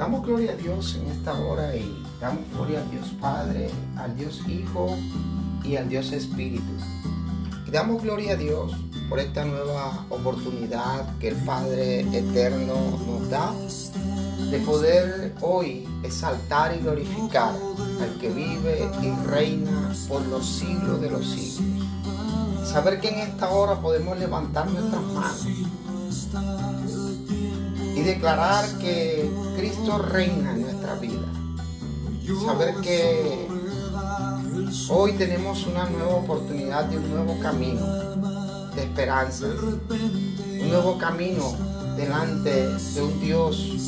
Damos gloria a Dios en esta hora y damos gloria al Dios Padre, al Dios Hijo y al Dios Espíritu. Damos gloria a Dios por esta nueva oportunidad que el Padre Eterno nos da de poder hoy exaltar y glorificar al que vive y reina por los siglos de los siglos. Saber que en esta hora podemos levantar nuestras manos y declarar que Cristo reina en nuestra vida. Saber que hoy tenemos una nueva oportunidad de un nuevo camino de esperanza, un nuevo camino delante de un Dios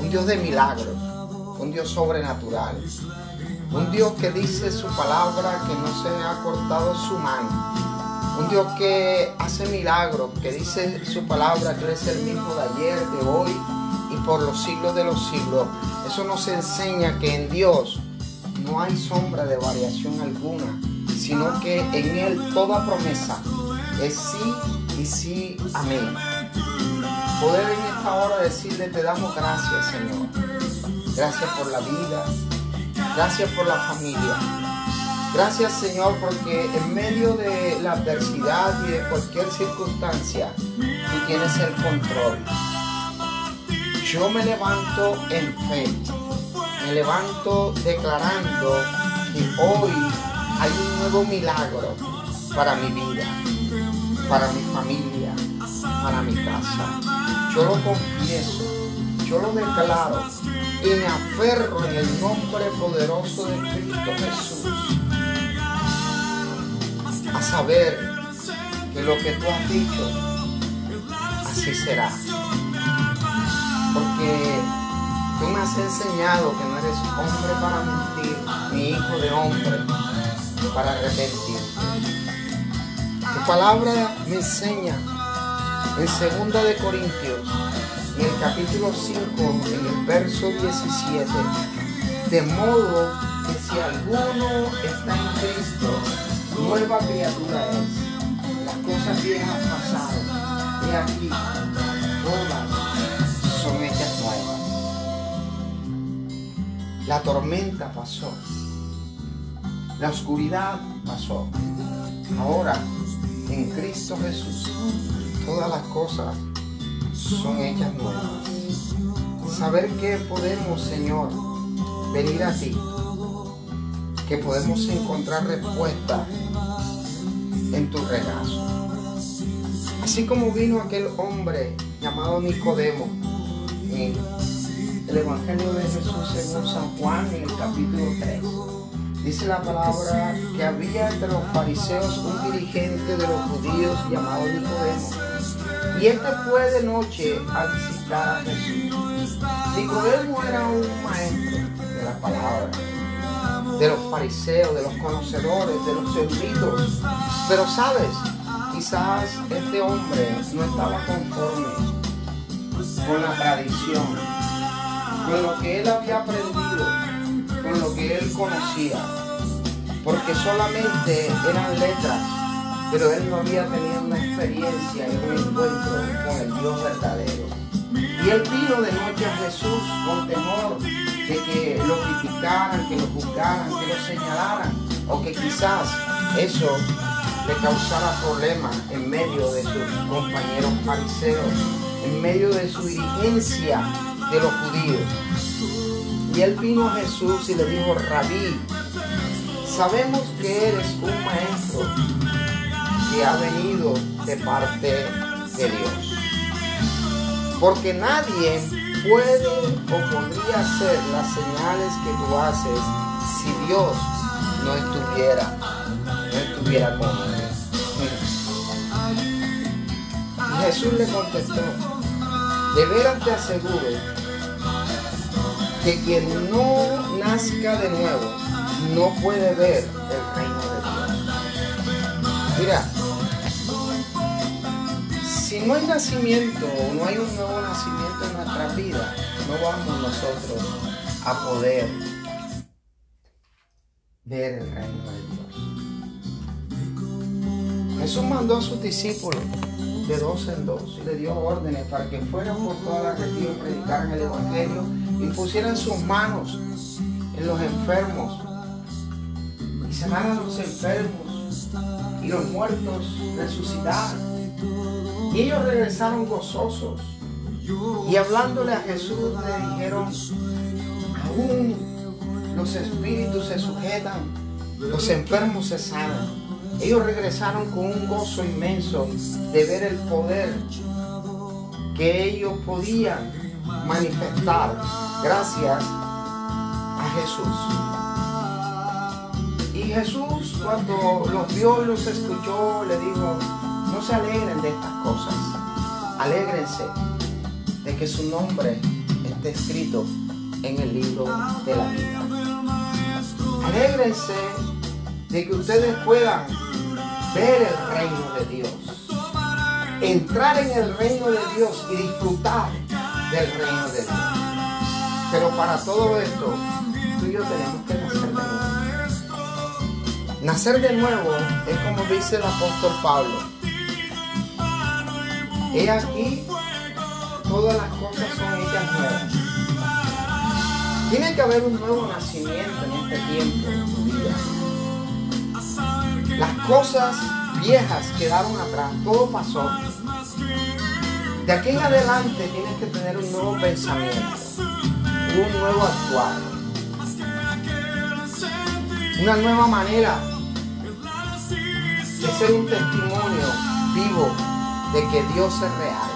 un Dios de milagros, un Dios sobrenatural, un Dios que dice su palabra que no se ha cortado su mano, un Dios que hace milagros, que dice su palabra que es el mismo de ayer, de hoy y por los siglos de los siglos. Eso nos enseña que en Dios no hay sombra de variación alguna, sino que en Él toda promesa es sí y sí, amén poder en esta hora decirle te damos gracias Señor. Gracias por la vida, gracias por la familia. Gracias Señor porque en medio de la adversidad y de cualquier circunstancia, tú tienes el control. Yo me levanto en fe, me levanto declarando que hoy hay un nuevo milagro para mi vida, para mi familia, para mi casa. Yo lo confieso, yo lo declaro y me aferro en el nombre poderoso de Cristo Jesús a saber que lo que tú has dicho, así será. Porque tú me has enseñado que no eres hombre para mentir, ni hijo de hombre para arrepentirte. Tu palabra me enseña en 2 de Corintios, en el capítulo 5, en el verso 17, de modo que si alguno está en Cristo, nueva criatura es. Las cosas viejas pasaron. Y aquí, todas son hechas nuevas. La tormenta pasó. La oscuridad pasó. Ahora, en Cristo Jesús, todas las cosas son hechas nuevas. Saber que podemos, Señor, venir a ti, que podemos encontrar respuesta Así como vino aquel hombre llamado Nicodemo en el Evangelio de Jesús según San Juan en el capítulo 3 Dice la palabra que había entre los fariseos un dirigente de los judíos llamado Nicodemo. Y este fue de noche a visitar a Jesús. Nicodemo era un maestro de la palabra, de los fariseos, de los conocedores, de los eruditos. Pero sabes, quizás este hombre no estaba conforme con la tradición, con lo que él había aprendido con lo que él conocía, porque solamente eran letras, pero él no había tenido una experiencia y un encuentro con el Dios verdadero. Y él vino de noche a Jesús con temor de que lo criticaran, que lo juzgaran, que lo señalaran, o que quizás eso le causara problemas en medio de sus compañeros fariseos, en medio de su dirigencia de los judíos. Y él vino a Jesús y le dijo, Rabí, sabemos que eres un maestro que ha venido de parte de Dios. Porque nadie puede o podría hacer las señales que tú haces si Dios no estuviera, no estuviera con él. Y Jesús le contestó, de veras te aseguro que quien no nazca de nuevo no puede ver el reino de Dios. Mira, si no hay nacimiento o no hay un nuevo nacimiento en nuestra vida, no vamos nosotros a poder ver el reino de Dios. Jesús mandó a sus discípulos de dos en dos y le dio órdenes para que fueran por toda la región, predicaran el Evangelio y pusieran sus manos en los enfermos y sanaran a los enfermos y los muertos resucitaran. Y ellos regresaron gozosos y hablándole a Jesús le dijeron, aún los espíritus se sujetan, los enfermos se sanan. Ellos regresaron con un gozo inmenso de ver el poder que ellos podían manifestar gracias a Jesús. Y Jesús cuando los vio y los escuchó le dijo, no se alegren de estas cosas, alégrense de que su nombre esté escrito en el libro de la vida. Alégrense de que ustedes puedan ver el reino de Dios, entrar en el reino de Dios y disfrutar del reino de Dios. Pero para todo esto, tú y yo tenemos que nacer de nuevo. Nacer de nuevo es como dice el apóstol Pablo. He aquí, todas las cosas son hechas nuevas. Tiene que haber un nuevo nacimiento en este tiempo en tu vida. Cosas viejas quedaron atrás, todo pasó. De aquí en adelante tienes que tener un nuevo pensamiento, un nuevo actuar, una nueva manera de ser un testimonio vivo de que Dios es real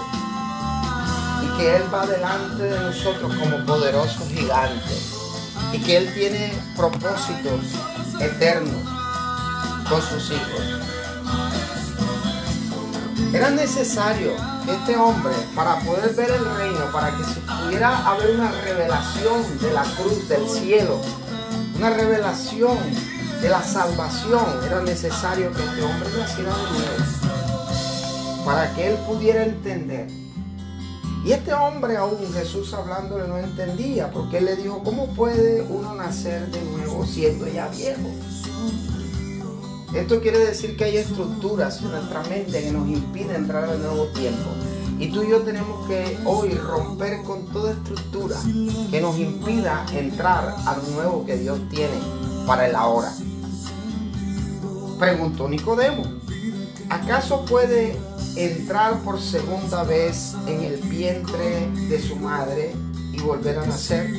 y que Él va delante de nosotros como poderoso gigante y que Él tiene propósitos eternos con sus hijos. Era necesario que este hombre, para poder ver el reino, para que pudiera haber una revelación de la cruz del cielo, una revelación de la salvación, era necesario que este hombre naciera de nuevo, para que él pudiera entender. Y este hombre aún Jesús hablándole no entendía, porque él le dijo, ¿cómo puede uno nacer de nuevo siendo ya viejo? Esto quiere decir que hay estructuras en nuestra mente que nos impiden entrar al nuevo tiempo. Y tú y yo tenemos que hoy romper con toda estructura que nos impida entrar a lo nuevo que Dios tiene para el ahora. Preguntó Nicodemo, ¿acaso puede entrar por segunda vez en el vientre de su madre y volver a nacer?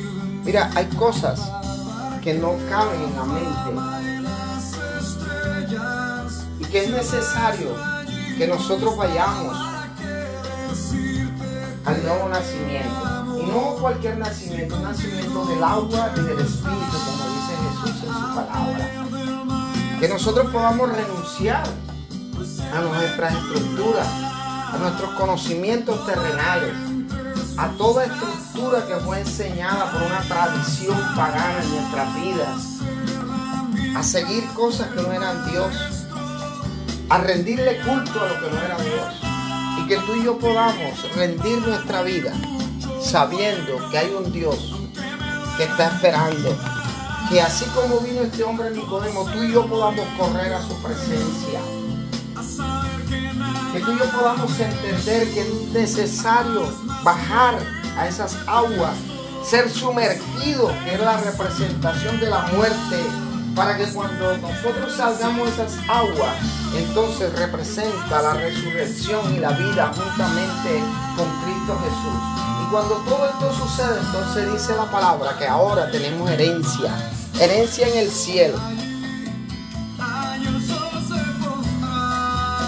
Mira, hay cosas que no caben en la mente que es necesario que nosotros vayamos al nuevo nacimiento. Y no cualquier nacimiento, un nacimiento del agua y del espíritu, como dice Jesús en su palabra. Que nosotros podamos renunciar a nuestras estructuras, a nuestros conocimientos terrenales, a toda estructura que fue enseñada por una tradición pagana en nuestras vidas, a seguir cosas que no eran Dios, a rendirle culto a lo que no era Dios. Y que tú y yo podamos rendir nuestra vida sabiendo que hay un Dios que está esperando. Que así como vino este hombre Nicodemo, tú y yo podamos correr a su presencia. Que tú y yo podamos entender que es necesario bajar a esas aguas, ser sumergido, que es la representación de la muerte para que cuando nosotros salgamos esas aguas, entonces representa la resurrección y la vida juntamente con Cristo Jesús. Y cuando todo esto sucede, entonces dice la palabra que ahora tenemos herencia, herencia en el cielo.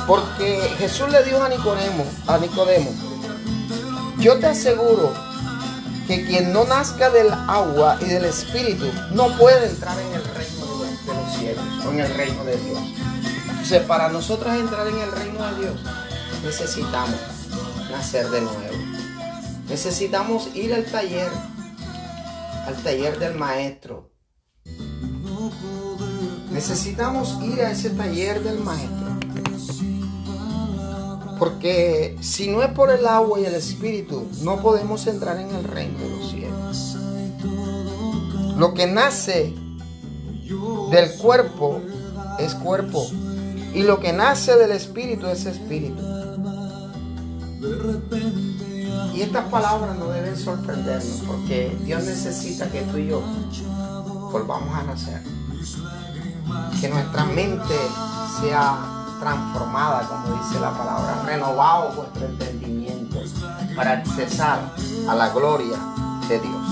Porque Jesús le dijo a Nicodemo, a Nicodemo, yo te aseguro que quien no nazca del agua y del espíritu no puede entrar en el reino cielos en el reino de Dios. Entonces, para nosotros entrar en el reino de Dios, necesitamos nacer de nuevo. Necesitamos ir al taller, al taller del maestro. Necesitamos ir a ese taller del maestro. Porque si no es por el agua y el espíritu, no podemos entrar en el reino de los cielos. Lo que nace del cuerpo es cuerpo. Y lo que nace del espíritu es espíritu. Y estas palabras no deben sorprendernos porque Dios necesita que tú y yo volvamos a nacer. Que nuestra mente sea transformada, como dice la palabra, renovado vuestro entendimiento para accesar a la gloria de Dios.